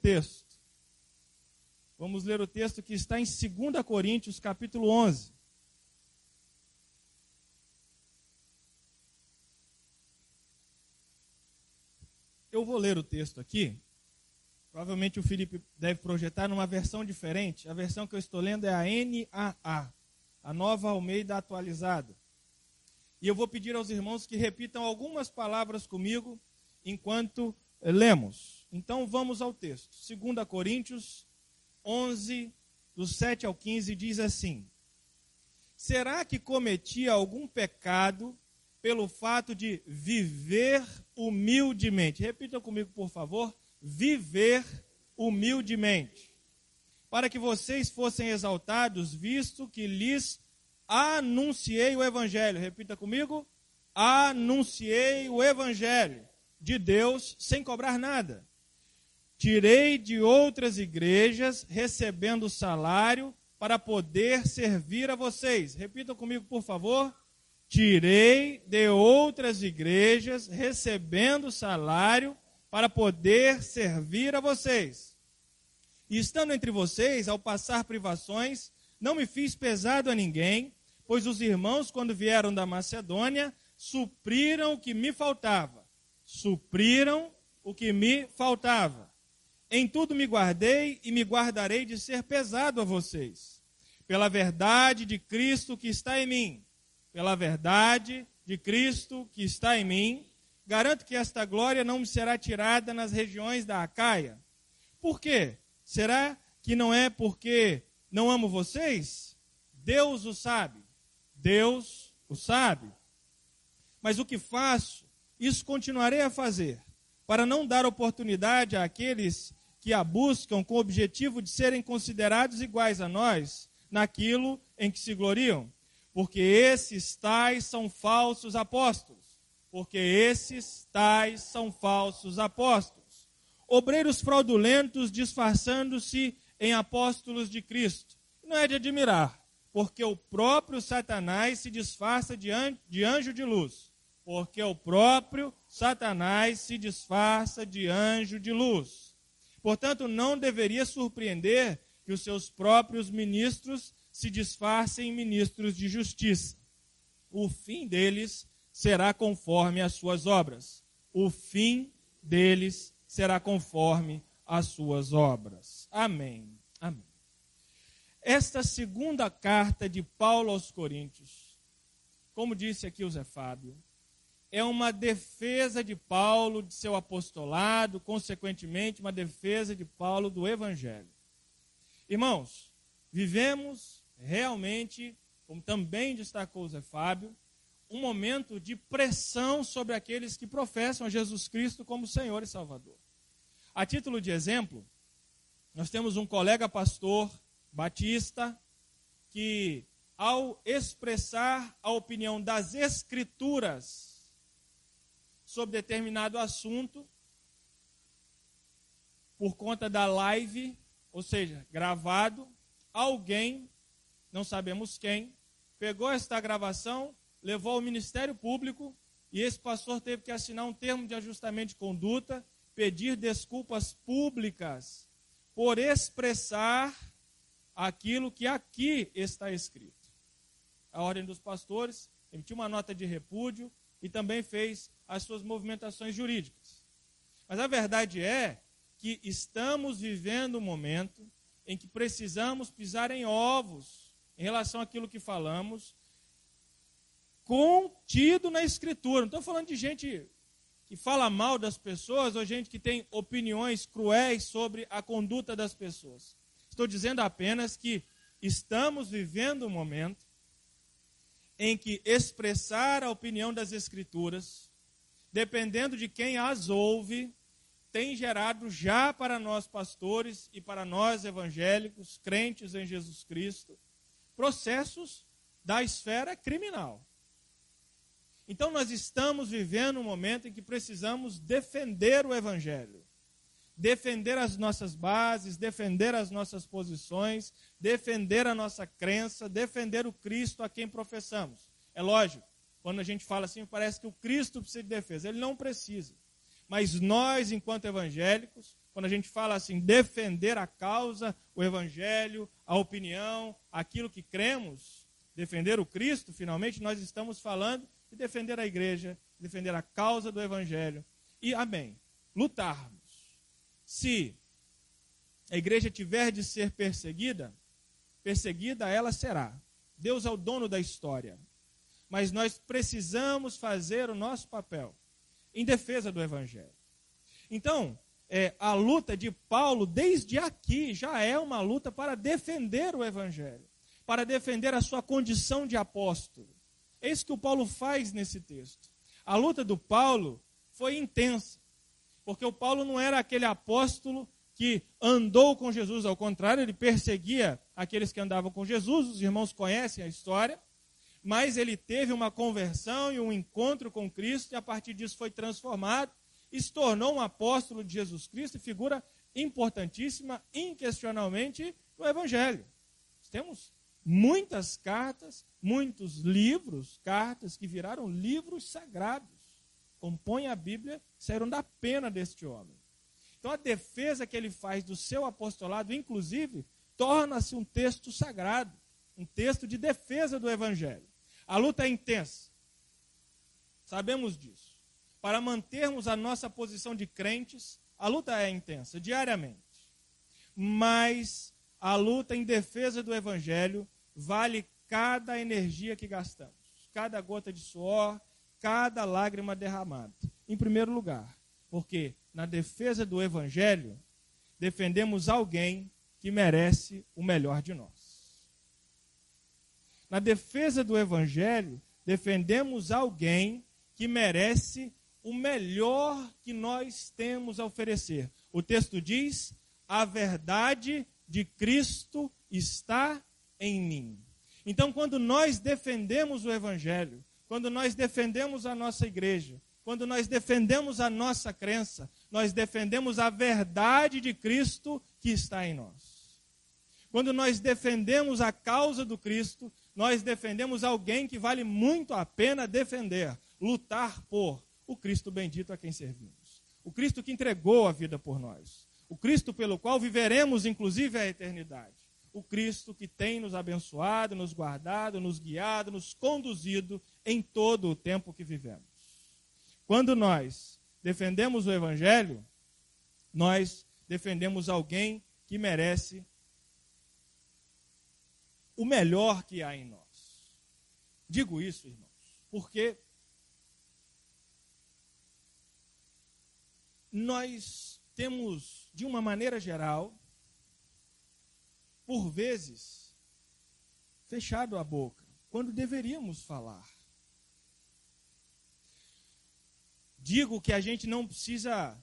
texto. Vamos ler o texto que está em 2 Coríntios, capítulo 11. Eu vou ler o texto aqui. Provavelmente o Felipe deve projetar numa versão diferente. A versão que eu estou lendo é a NAA, a nova Almeida atualizada. E eu vou pedir aos irmãos que repitam algumas palavras comigo enquanto lemos. Então vamos ao texto. 2 Coríntios 11, do 7 ao 15, diz assim: Será que cometi algum pecado pelo fato de viver humildemente? Repita comigo, por favor. Viver humildemente. Para que vocês fossem exaltados, visto que lhes anunciei o Evangelho. Repita comigo. Anunciei o Evangelho de Deus sem cobrar nada Tirei de outras igrejas, recebendo salário, para poder servir a vocês. Repitam comigo, por favor. Tirei de outras igrejas, recebendo salário, para poder servir a vocês. E estando entre vocês, ao passar privações, não me fiz pesado a ninguém, pois os irmãos, quando vieram da Macedônia, supriram o que me faltava. Supriram o que me faltava. Em tudo me guardei e me guardarei de ser pesado a vocês, pela verdade de Cristo que está em mim. Pela verdade de Cristo que está em mim, garanto que esta glória não me será tirada nas regiões da Acaia. Por quê? Será que não é porque não amo vocês? Deus o sabe. Deus o sabe. Mas o que faço, isso continuarei a fazer, para não dar oportunidade àqueles que a buscam com o objetivo de serem considerados iguais a nós naquilo em que se gloriam. Porque esses tais são falsos apóstolos. Porque esses tais são falsos apóstolos. Obreiros fraudulentos disfarçando-se em apóstolos de Cristo. Não é de admirar, porque o próprio Satanás se disfarça de anjo de luz. Porque o próprio Satanás se disfarça de anjo de luz. Portanto, não deveria surpreender que os seus próprios ministros se disfarcem em ministros de justiça. O fim deles será conforme as suas obras. O fim deles será conforme as suas obras. Amém. Amém. Esta segunda carta de Paulo aos Coríntios, como disse aqui o Zé Fábio, é uma defesa de Paulo de seu apostolado, consequentemente, uma defesa de Paulo do Evangelho. Irmãos, vivemos realmente, como também destacou Zé Fábio, um momento de pressão sobre aqueles que professam a Jesus Cristo como Senhor e Salvador. A título de exemplo, nós temos um colega pastor batista que, ao expressar a opinião das Escrituras sobre determinado assunto por conta da live, ou seja, gravado, alguém, não sabemos quem, pegou esta gravação, levou ao Ministério Público e esse pastor teve que assinar um termo de ajustamento de conduta, pedir desculpas públicas por expressar aquilo que aqui está escrito. A Ordem dos Pastores emitiu uma nota de repúdio e também fez as suas movimentações jurídicas. Mas a verdade é que estamos vivendo um momento em que precisamos pisar em ovos em relação àquilo que falamos, contido na Escritura. Não estou falando de gente que fala mal das pessoas ou gente que tem opiniões cruéis sobre a conduta das pessoas. Estou dizendo apenas que estamos vivendo um momento em que expressar a opinião das Escrituras dependendo de quem as ouve, tem gerado já para nós pastores e para nós evangélicos, crentes em Jesus Cristo, processos da esfera criminal. Então nós estamos vivendo um momento em que precisamos defender o evangelho, defender as nossas bases, defender as nossas posições, defender a nossa crença, defender o Cristo a quem professamos. É lógico, quando a gente fala assim, parece que o Cristo precisa de defesa. Ele não precisa. Mas nós, enquanto evangélicos, quando a gente fala assim, defender a causa, o evangelho, a opinião, aquilo que cremos, defender o Cristo, finalmente, nós estamos falando de defender a igreja, defender a causa do evangelho. E, amém, lutarmos. Se a igreja tiver de ser perseguida, perseguida ela será. Deus é o dono da história. Mas nós precisamos fazer o nosso papel em defesa do evangelho. Então, é, a luta de Paulo, desde aqui, já é uma luta para defender o Evangelho, para defender a sua condição de apóstolo. É isso que o Paulo faz nesse texto. A luta do Paulo foi intensa, porque o Paulo não era aquele apóstolo que andou com Jesus, ao contrário, ele perseguia aqueles que andavam com Jesus, os irmãos conhecem a história, mas ele teve uma conversão e um encontro com Cristo, e a partir disso foi transformado e se tornou um apóstolo de Jesus Cristo e figura importantíssima, inquestionavelmente, no Evangelho. Temos muitas cartas, muitos livros, cartas que viraram livros sagrados, compõem a Bíblia, saíram da pena deste homem. Então a defesa que ele faz do seu apostolado, inclusive, torna-se um texto sagrado, um texto de defesa do Evangelho. A luta é intensa, sabemos disso para mantermos a nossa posição de crentes, a luta é intensa, diariamente. Mas a luta em defesa do Evangelho vale cada energia que gastamos, cada gota de suor, cada lágrima derramada. Em primeiro lugar, porque na defesa do Evangelho, defendemos alguém que merece o melhor de nós. Na defesa do Evangelho, defendemos alguém que merece o melhor que nós temos a oferecer. O texto diz: a verdade de Cristo está em mim. Então, quando nós defendemos o Evangelho, quando nós defendemos a nossa igreja, quando nós defendemos a nossa crença, nós defendemos a verdade de Cristo que está em nós. Quando nós defendemos a causa do Cristo, nós defendemos alguém que vale muito a pena defender, lutar por, o Cristo bendito a quem servimos. O Cristo que entregou a vida por nós. O Cristo pelo qual viveremos, inclusive, a eternidade. O Cristo que tem nos abençoado, nos guardado, nos guiado, nos conduzido em todo o tempo que vivemos. Quando nós defendemos o Evangelho, nós defendemos alguém que merece o melhor que há em nós. Digo isso, irmãos, porque nós temos, de uma maneira geral, por vezes, fechado a boca, quando deveríamos falar. Digo que a gente não precisa,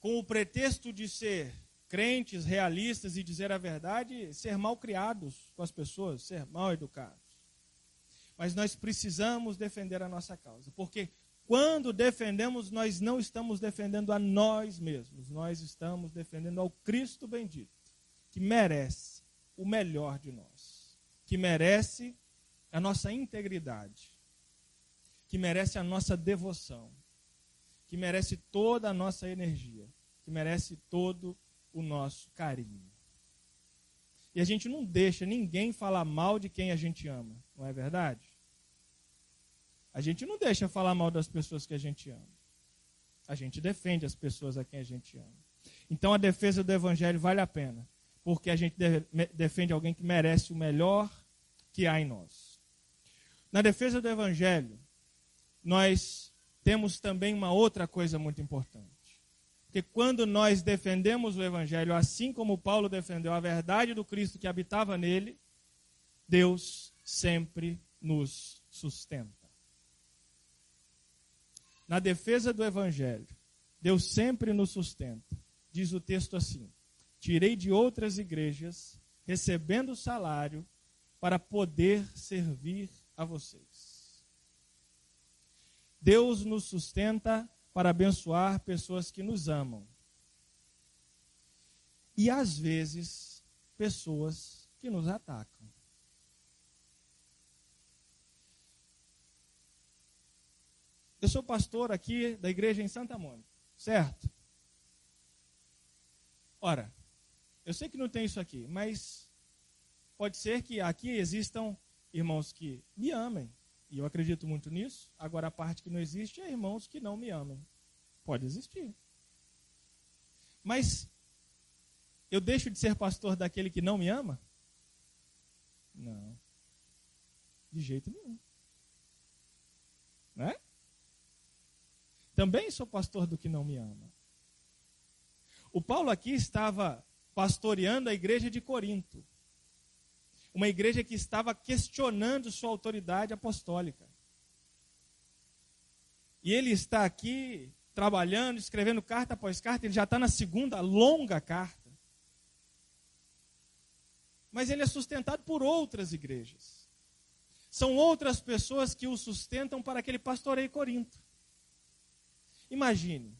com o pretexto de ser crentes, realistas e dizer a verdade, ser mal criados com as pessoas, ser mal educados. Mas nós precisamos defender a nossa causa, porque quando defendemos, nós não estamos defendendo a nós mesmos, nós estamos defendendo ao Cristo bendito, que merece o melhor de nós, que merece a nossa integridade, que merece a nossa devoção, que merece toda a nossa energia, que merece todo o nosso carinho. E a gente não deixa ninguém falar mal de quem a gente ama, não é verdade? A gente não deixa falar mal das pessoas que a gente ama. A gente defende as pessoas a quem a gente ama. Então a defesa do evangelho vale a pena, porque a gente defende alguém que merece o melhor que há em nós. Na defesa do evangelho, nós temos também uma outra coisa muito importante. Porque quando nós defendemos o evangelho, assim como Paulo defendeu a verdade do Cristo que habitava nele, Deus sempre nos sustenta na defesa do Evangelho, Deus sempre nos sustenta. Diz o texto assim: Tirei de outras igrejas, recebendo salário, para poder servir a vocês. Deus nos sustenta para abençoar pessoas que nos amam. E às vezes, pessoas que nos atacam. Eu sou pastor aqui da igreja em Santa Mônica, certo? Ora, eu sei que não tem isso aqui, mas pode ser que aqui existam irmãos que me amem, e eu acredito muito nisso. Agora, a parte que não existe é irmãos que não me amem. Pode existir. Mas eu deixo de ser pastor daquele que não me ama? Não. De jeito nenhum. Né? Também sou pastor do que não me ama. O Paulo aqui estava pastoreando a igreja de Corinto. Uma igreja que estava questionando sua autoridade apostólica. E ele está aqui trabalhando, escrevendo carta após carta, ele já está na segunda longa carta. Mas ele é sustentado por outras igrejas. São outras pessoas que o sustentam para que ele pastoreie Corinto. Imagine,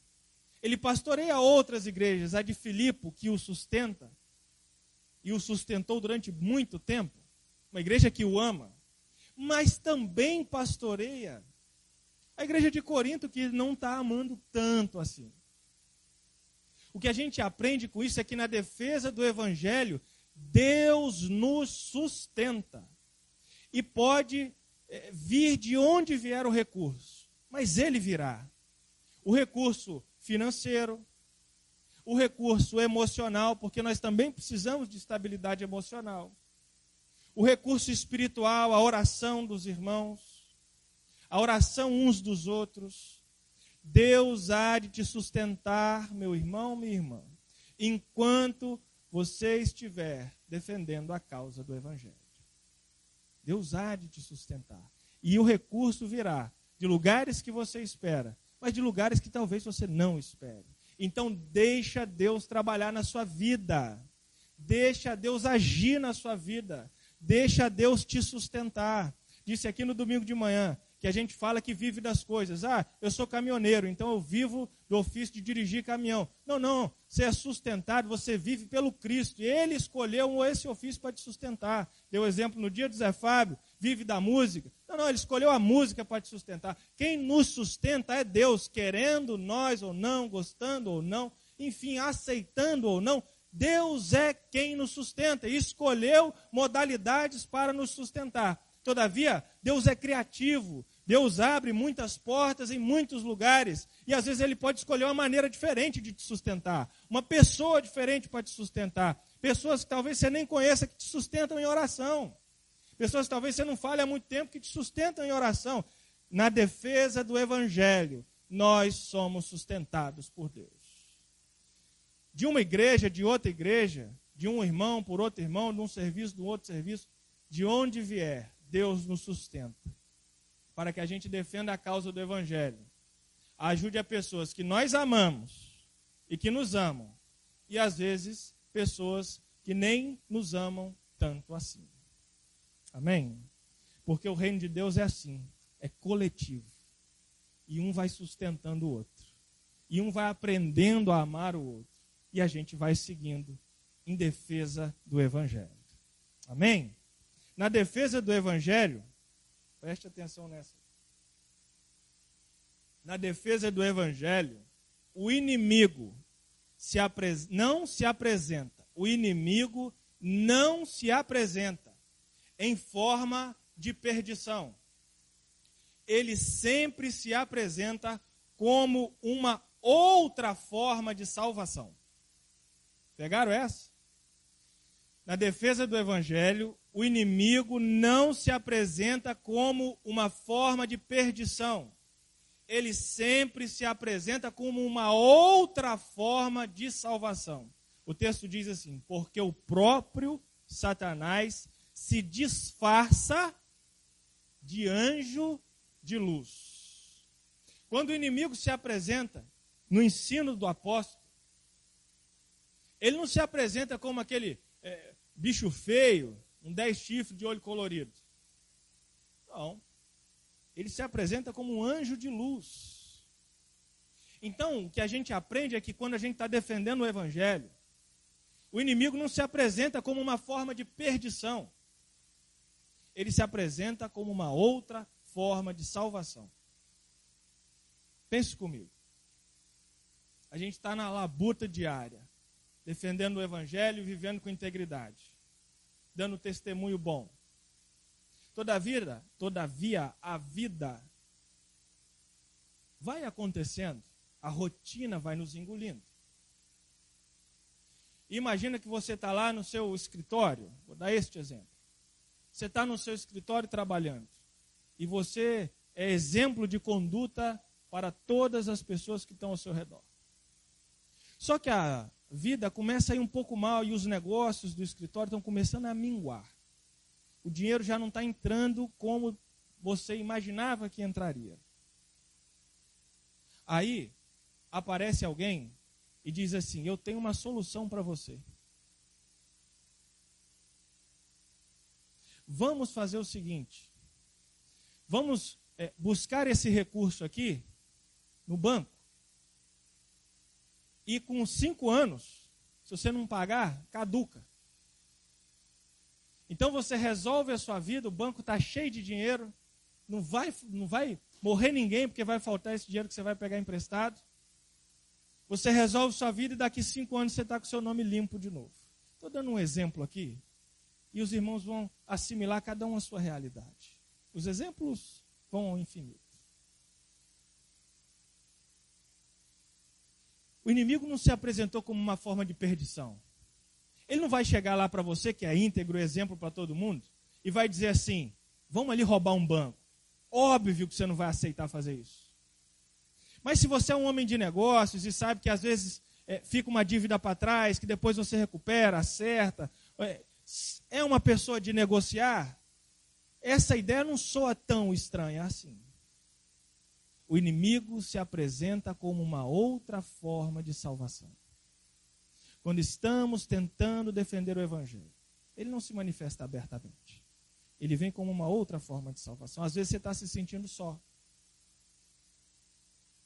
ele pastoreia outras igrejas, a de Filipe, que o sustenta, e o sustentou durante muito tempo, uma igreja que o ama, mas também pastoreia a igreja de Corinto, que não está amando tanto assim. O que a gente aprende com isso é que na defesa do evangelho, Deus nos sustenta. E pode é, vir de onde vier o recurso, mas ele virá. O recurso financeiro, o recurso emocional, porque nós também precisamos de estabilidade emocional. O recurso espiritual, a oração dos irmãos a oração uns dos outros. Deus há de te sustentar, meu irmão, minha irmã, enquanto você estiver defendendo a causa do Evangelho. Deus há de te sustentar. E o recurso virá de lugares que você espera, mas de lugares que talvez você não espere. Então, deixa Deus trabalhar na sua vida. Deixa Deus agir na sua vida. Deixa Deus te sustentar. Disse aqui no domingo de manhã: que a gente fala que vive das coisas. Ah, eu sou caminhoneiro, então eu vivo do ofício de dirigir caminhão. Não, não. Você é sustentado, você vive pelo Cristo. Ele escolheu esse ofício para te sustentar. Deu exemplo no dia do Zé Fábio, vive da música. Não, não, Ele escolheu a música para te sustentar. Quem nos sustenta é Deus, querendo nós ou não, gostando ou não, enfim, aceitando ou não. Deus é quem nos sustenta e escolheu modalidades para nos sustentar. Todavia, Deus é criativo. Deus abre muitas portas em muitos lugares. E às vezes Ele pode escolher uma maneira diferente de te sustentar. Uma pessoa diferente para te sustentar. Pessoas que talvez você nem conheça que te sustentam em oração. Pessoas que talvez você não fale há muito tempo que te sustentam em oração. Na defesa do Evangelho, nós somos sustentados por Deus. De uma igreja, de outra igreja, de um irmão por outro irmão, de um serviço, de um outro serviço, de onde vier, Deus nos sustenta para que a gente defenda a causa do Evangelho. Ajude a pessoas que nós amamos e que nos amam, e às vezes pessoas que nem nos amam tanto assim. Amém? Porque o reino de Deus é assim, é coletivo. E um vai sustentando o outro. E um vai aprendendo a amar o outro. E a gente vai seguindo em defesa do Evangelho. Amém? na defesa do Evangelho, preste atenção nessa. Na defesa do Evangelho, o inimigo se não se apresenta, o inimigo não se apresenta em forma de perdição. Ele sempre se apresenta como uma outra forma de salvação. Pegaram essa? Na defesa do Evangelho, o inimigo não se apresenta como uma forma de perdição. Ele sempre se apresenta como uma outra forma de salvação. O texto diz assim: porque o próprio Satanás se disfarça de anjo de luz. Quando o inimigo se apresenta no ensino do apóstolo, ele não se apresenta como aquele é, bicho feio, um dez chifres de olho colorido. Não. Ele se apresenta como um anjo de luz. Então, o que a gente aprende é que quando a gente está defendendo o Evangelho, o inimigo não se apresenta como uma forma de perdição. Ele se apresenta como uma outra forma de salvação. Pense comigo. A gente está na labuta diária. defendendo o evangelho vivendo com integridade, dando testemunho bom. Todavia, todavia a vida vai acontecendo, a rotina vai nos engolindo. Imagina que você está lá no seu escritório, vou dar este exemplo. Você está no seu escritório trabalhando e você é exemplo de conduta para todas as pessoas que estão ao seu redor. Só que a vida começa a ir um pouco mal e os negócios do escritório estão começando a minguar. O dinheiro já não está entrando como você imaginava que entraria. Aí aparece alguém e diz assim: Eu tenho uma solução para você. Vamos fazer o seguinte: vamos é, buscar esse recurso aqui no banco e com cinco anos, se você não pagar, caduca. Então você resolve a sua vida, o banco está cheio de dinheiro, não vai, não vai morrer ninguém porque vai faltar esse dinheiro que você vai pegar emprestado. Você resolve sua vida e daqui cinco anos você está com seu nome limpo de novo. Estou dando um exemplo aqui e os irmãos vão assimilar cada um a sua realidade. Os exemplos vão ao infinito. O inimigo não se apresentou como uma forma de perdição. Ele não vai chegar lá para você, que é íntegro, exemplo para todo mundo, e vai dizer assim: vamos ali roubar um banco. Óbvio que você não vai aceitar fazer isso. Mas se você é um homem de negócios e sabe que às vezes é, fica uma dívida para trás, que depois você recupera, acerta, é, é uma pessoa de negociar, essa ideia não soa tão estranha assim o inimigo se apresenta como uma outra forma de salvação. Quando estamos tentando defender o Evangelho, ele não se manifesta abertamente. Ele vem como uma outra forma de salvação. Às vezes você está se sentindo só.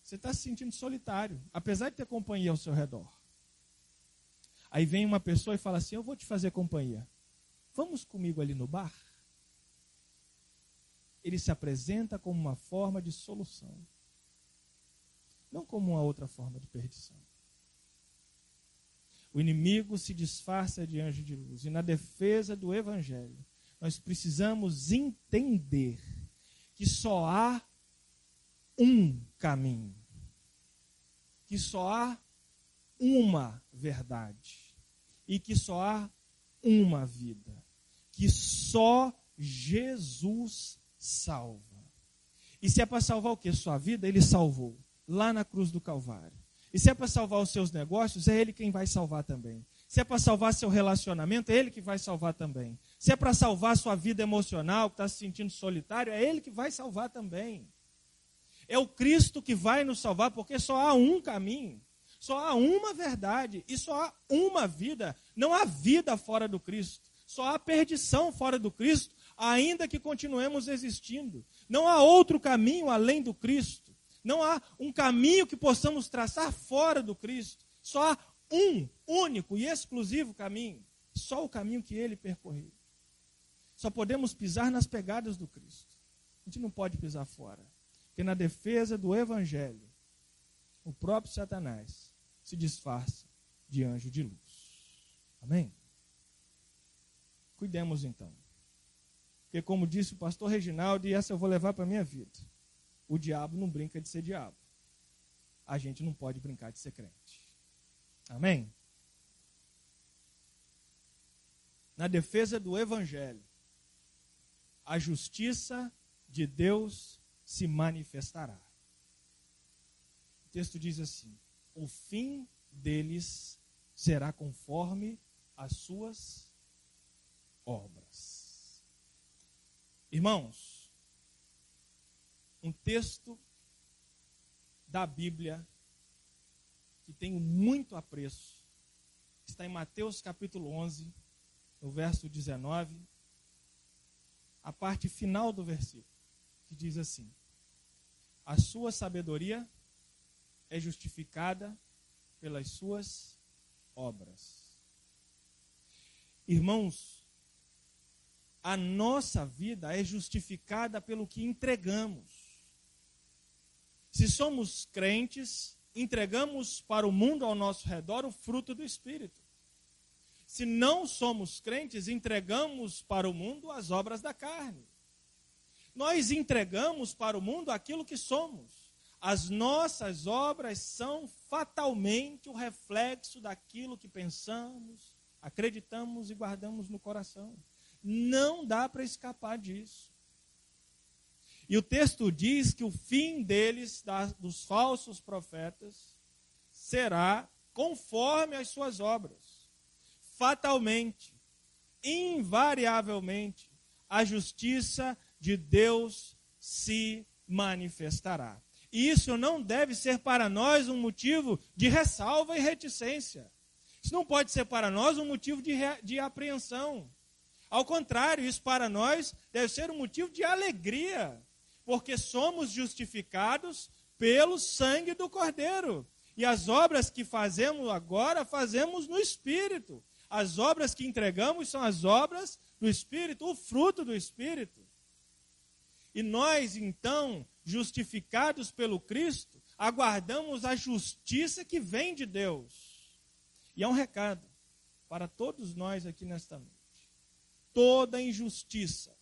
Você está se sentindo solitário, apesar de ter companhia ao seu redor. Aí vem uma pessoa e fala assim: Eu vou te fazer companhia. Vamos comigo ali no bar? Ele se apresenta como uma forma de solução não como uma outra forma de perdição. O inimigo se disfarça de anjo de luz. E na defesa do evangelho, nós precisamos entender que só há um caminho. Que só há uma verdade. E que só há uma vida. Que só Jesus salva. E se é para salvar o que? Sua vida, ele salvou lá na cruz do Calvário. E se é para salvar os seus negócios, é Ele quem vai salvar também. Se é para salvar seu relacionamento, é Ele que vai salvar também. Se é para salvar sua vida emocional, que está se sentindo solitário, é Ele que vai salvar também. É o Cristo que vai nos salvar, porque só há um caminho, só há uma verdade e só há uma vida. Não há vida fora do Cristo, só há perdição fora do Cristo, ainda que continuemos existindo. Não há outro caminho além do Cristo. Não há um caminho que possamos traçar fora do Cristo. Só há um único e exclusivo caminho. Só o caminho que ele percorreu. Só podemos pisar nas pegadas do Cristo. A gente não pode pisar fora. Porque na defesa do Evangelho, o próprio Satanás se disfarça de anjo de luz. Amém? Cuidemos então. Porque, como disse o pastor Reginaldo, e essa eu vou levar para a minha vida o diabo não brinca de ser diabo. A gente não pode brincar de ser crente. Amém? Na defesa do evangelho, a justiça de Deus se manifestará. O texto diz assim: o fim deles será conforme as suas obras. Irmãos, um texto da Bíblia que tenho muito apreço. Está em Mateus capítulo 11, no verso 19, a parte final do versículo, que diz assim: A sua sabedoria é justificada pelas suas obras. Irmãos, a nossa vida é justificada pelo que entregamos. Se somos crentes, entregamos para o mundo ao nosso redor o fruto do Espírito. Se não somos crentes, entregamos para o mundo as obras da carne. Nós entregamos para o mundo aquilo que somos. As nossas obras são fatalmente o reflexo daquilo que pensamos, acreditamos e guardamos no coração. Não dá para escapar disso. E o texto diz que o fim deles, dos falsos profetas, será conforme as suas obras. Fatalmente, invariavelmente, a justiça de Deus se manifestará. E isso não deve ser para nós um motivo de ressalva e reticência. Isso não pode ser para nós um motivo de, de apreensão. Ao contrário, isso para nós deve ser um motivo de alegria, porque somos justificados pelo sangue do Cordeiro. E as obras que fazemos agora, fazemos no Espírito. As obras que entregamos são as obras do Espírito, o fruto do Espírito. E nós, então, justificados pelo Cristo, aguardamos a justiça que vem de Deus. E é um recado para todos nós aqui nesta noite. Toda injustiça,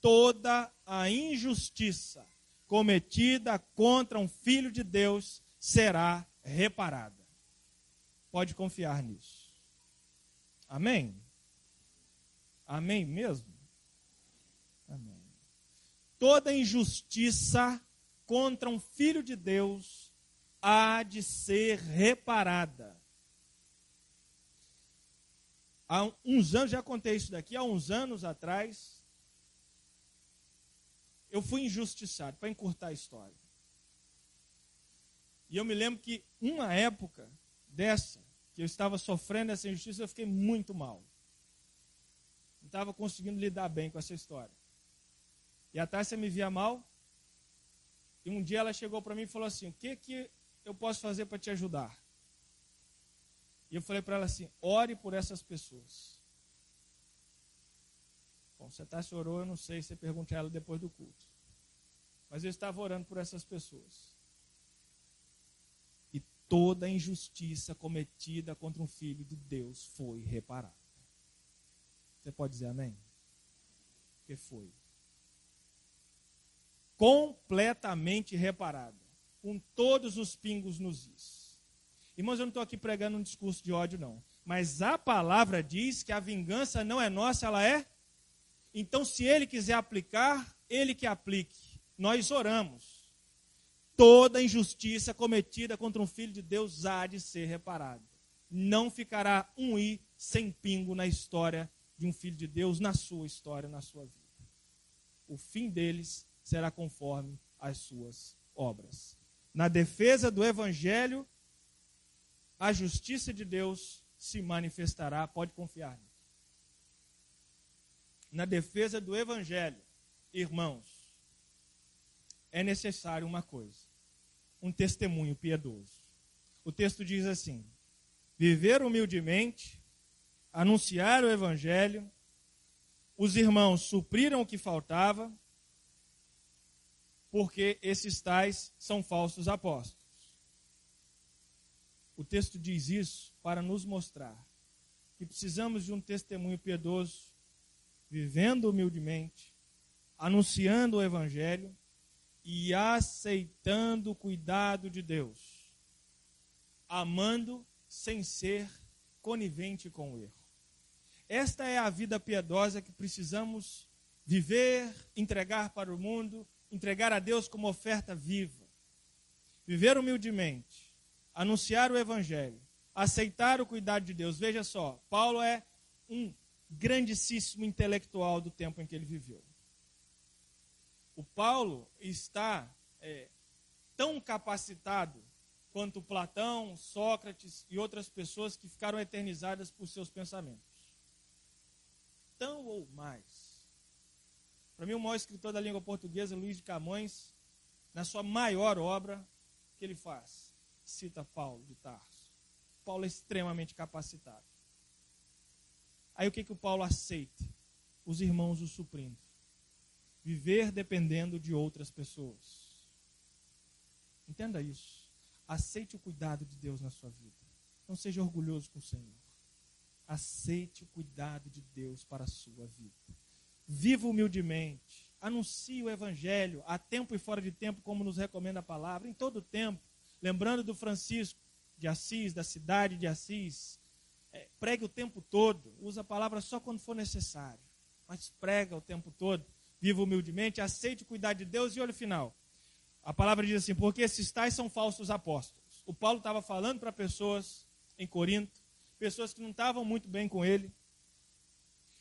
toda a injustiça cometida contra um filho de Deus será reparada. Pode confiar nisso. Amém? Amém mesmo? Amém toda injustiça contra um filho de Deus há de ser reparada. Há uns anos, já contei isso daqui, há uns anos atrás, eu fui injustiçado, para encurtar a história. E eu me lembro que uma época dessa, que eu estava sofrendo essa injustiça, eu fiquei muito mal. Não estava conseguindo lidar bem com essa história. E a Tássia me via mal. E um dia ela chegou para mim e falou assim: O que, que eu posso fazer para te ajudar? E eu falei para ela assim: Ore por essas pessoas. Bom, se a Tássia orou, eu não sei, você pergunta a ela depois do culto. Mas eu estava orando por essas pessoas. E toda injustiça cometida contra um filho de Deus foi reparada. Você pode dizer amém? Porque foi completamente reparada, com todos os pingos nos is. Irmãos, eu não estou aqui pregando um discurso de ódio, não. Mas a palavra diz que a vingança não é nossa, ela é. Então, se ele quiser aplicar, ele que aplique. Nós oramos. Toda injustiça cometida contra um filho de Deus há de ser reparada. Não ficará um i sem pingo na história de um filho de Deus, na sua história, na sua vida. O fim deles será conforme as suas obras. Na defesa do evangelho, a justiça de Deus se manifestará, pode confiar. Na defesa do evangelho, irmãos, é necessário uma coisa: um testemunho piedoso. O texto diz assim: viver humildemente, anunciar o evangelho, os irmãos supriram o que faltava, porque esses tais são falsos apóstolos. O texto diz isso para nos mostrar que precisamos de um testemunho piedoso, vivendo humildemente, anunciando o Evangelho e aceitando o cuidado de Deus, amando sem ser conivente com o erro. Esta é a vida piedosa que precisamos viver, entregar para o mundo entregar a Deus como oferta viva, viver humildemente, anunciar o Evangelho, aceitar o cuidado de Deus. Veja só, Paulo é um grandíssimo intelectual do tempo em que ele viveu. O Paulo está é, tão capacitado quanto Platão, Sócrates e outras pessoas que ficaram eternizadas por seus pensamentos. Tão ou mais. Para mim, o maior escritor da língua portuguesa, Luiz de Camões, na sua maior obra, que ele faz? Cita Paulo de Tarso. Paulo é extremamente capacitado. Aí o que, que o Paulo aceita? Os irmãos o suprindo. Viver dependendo de outras pessoas. Entenda isso. Aceite o cuidado de Deus na sua vida. Não seja orgulhoso com o Senhor. aceite o cuidado de Deus para a sua vida. Viva humildemente, anuncie o evangelho a tempo e fora de tempo, como nos recomenda a palavra, em todo tempo. Lembrando do Francisco de Assis, da cidade de Assis, é, pregue o tempo todo, usa a palavra só quando for necessário, mas prega o tempo todo. Viva humildemente, aceite o cuidado de Deus e olha o final. A palavra diz assim: porque esses tais são falsos apóstolos. O Paulo estava falando para pessoas em Corinto, pessoas que não estavam muito bem com ele,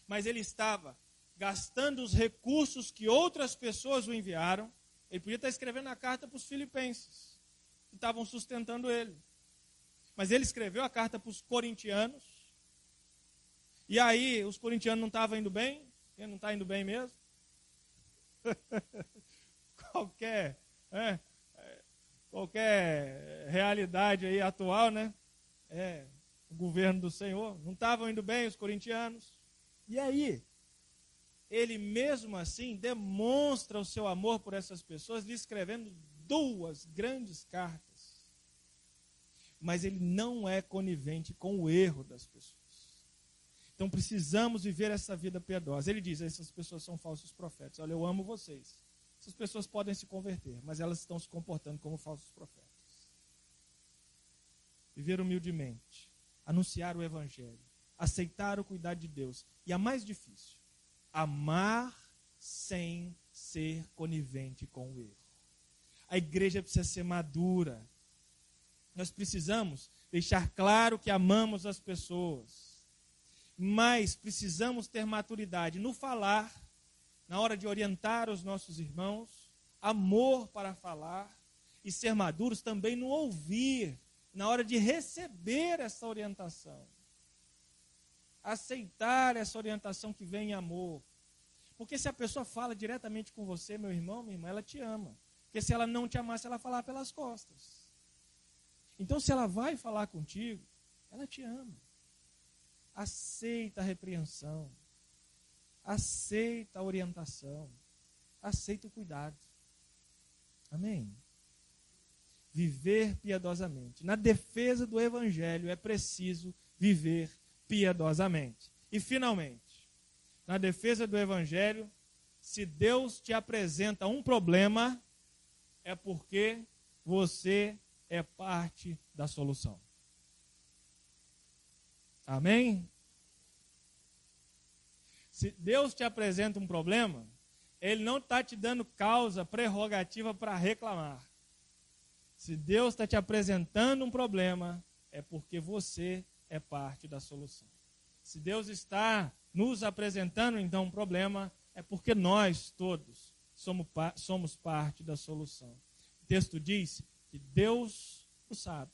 mas ele estava gastando os recursos que outras pessoas o enviaram. Ele podia estar escrevendo a carta para os filipenses, que estavam sustentando ele. Mas ele escreveu a carta para os corintianos. E aí, os corintianos não estavam indo bem? Ele não está indo bem mesmo? Qualquer é, qualquer realidade aí atual, né? É, o governo do Senhor. Não estavam indo bem os corintianos. E aí, ele mesmo assim demonstra o seu amor por essas pessoas, lhe escrevendo duas grandes cartas. Mas ele não é conivente com o erro das pessoas. Então precisamos viver essa vida piedosa. Ele diz: essas pessoas são falsos profetas. Olha, eu amo vocês. Essas pessoas podem se converter, mas elas estão se comportando como falsos profetas. Viver humildemente, anunciar o Evangelho, aceitar o cuidado de Deus. E a mais difícil, amar sem ser conivente com o erro. A igreja precisa ser madura. Nós precisamos deixar claro que amamos as pessoas, mas precisamos ter maturidade no falar na hora de orientar os nossos irmãos, amor para falar e ser maduros também no ouvir, na hora de receber essa orientação. Aceitar essa orientação que vem em amor. Porque se a pessoa fala diretamente com você, meu irmão, minha irmã, ela te ama. Porque se ela não te amasse, ela falar pelas costas. Então, se ela vai falar contigo, ela te ama. Aceita a repreensão aceita a orientação, aceita o cuidado. Amém? Viver piedosamente. Na defesa do Evangelho é preciso viver piedosamente. E, finalmente, na defesa do Evangelho, se Deus te apresenta um problema, é porque você é parte da solução. Amém? Se Deus te apresenta um problema, Ele não está te dando causa prerrogativa para reclamar. Se Deus está te apresentando um problema, é porque você é parte da solução. Se Deus está nos apresentando então um problema, é porque nós todos somos, somos parte da solução. O texto diz que Deus o sabe.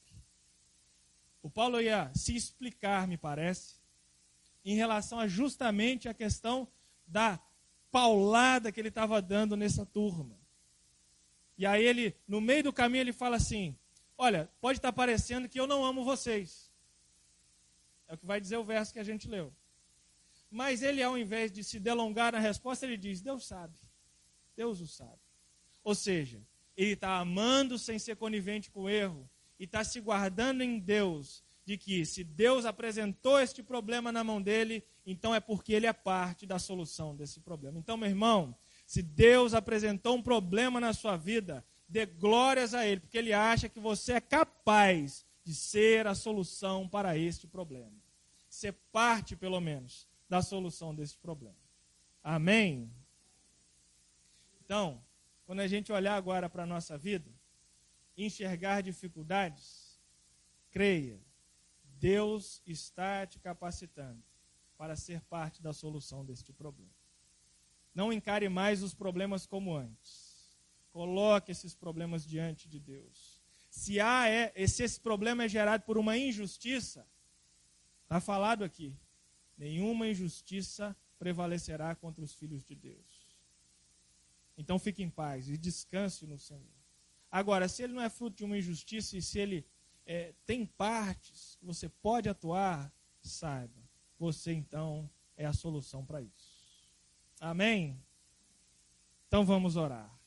O Paulo ia se explicar, me parece, em relação a justamente a questão da paulada que ele estava dando nessa turma. E aí ele, no meio do caminho, ele fala assim: Olha, pode estar parecendo que eu não amo vocês. É o que vai dizer o verso que a gente leu. Mas ele, ao invés de se delongar na resposta, ele diz: Deus sabe. Deus o sabe. Ou seja, ele está amando sem ser conivente com o erro e está se guardando em Deus de que se Deus apresentou este problema na mão dele, então é porque ele é parte da solução desse problema. Então, meu irmão, se Deus apresentou um problema na sua vida, dê glórias a ele, porque ele acha que você é capaz de ser a solução para este problema. Ser parte, pelo menos, da solução desse problema. Amém? Então, quando a gente olhar agora para a nossa vida, enxergar dificuldades, creia, Deus está te capacitando para ser parte da solução deste problema. Não encare mais os problemas como antes. Coloque esses problemas diante de Deus. Se há é, se esse problema é gerado por uma injustiça, está falado aqui, nenhuma injustiça prevalecerá contra os filhos de Deus. Então fique em paz e descanse no Senhor. Agora, se ele não é fruto de uma injustiça e se ele é, tem partes que você pode atuar, saiba, você então é a solução para isso. Amém? Então vamos orar.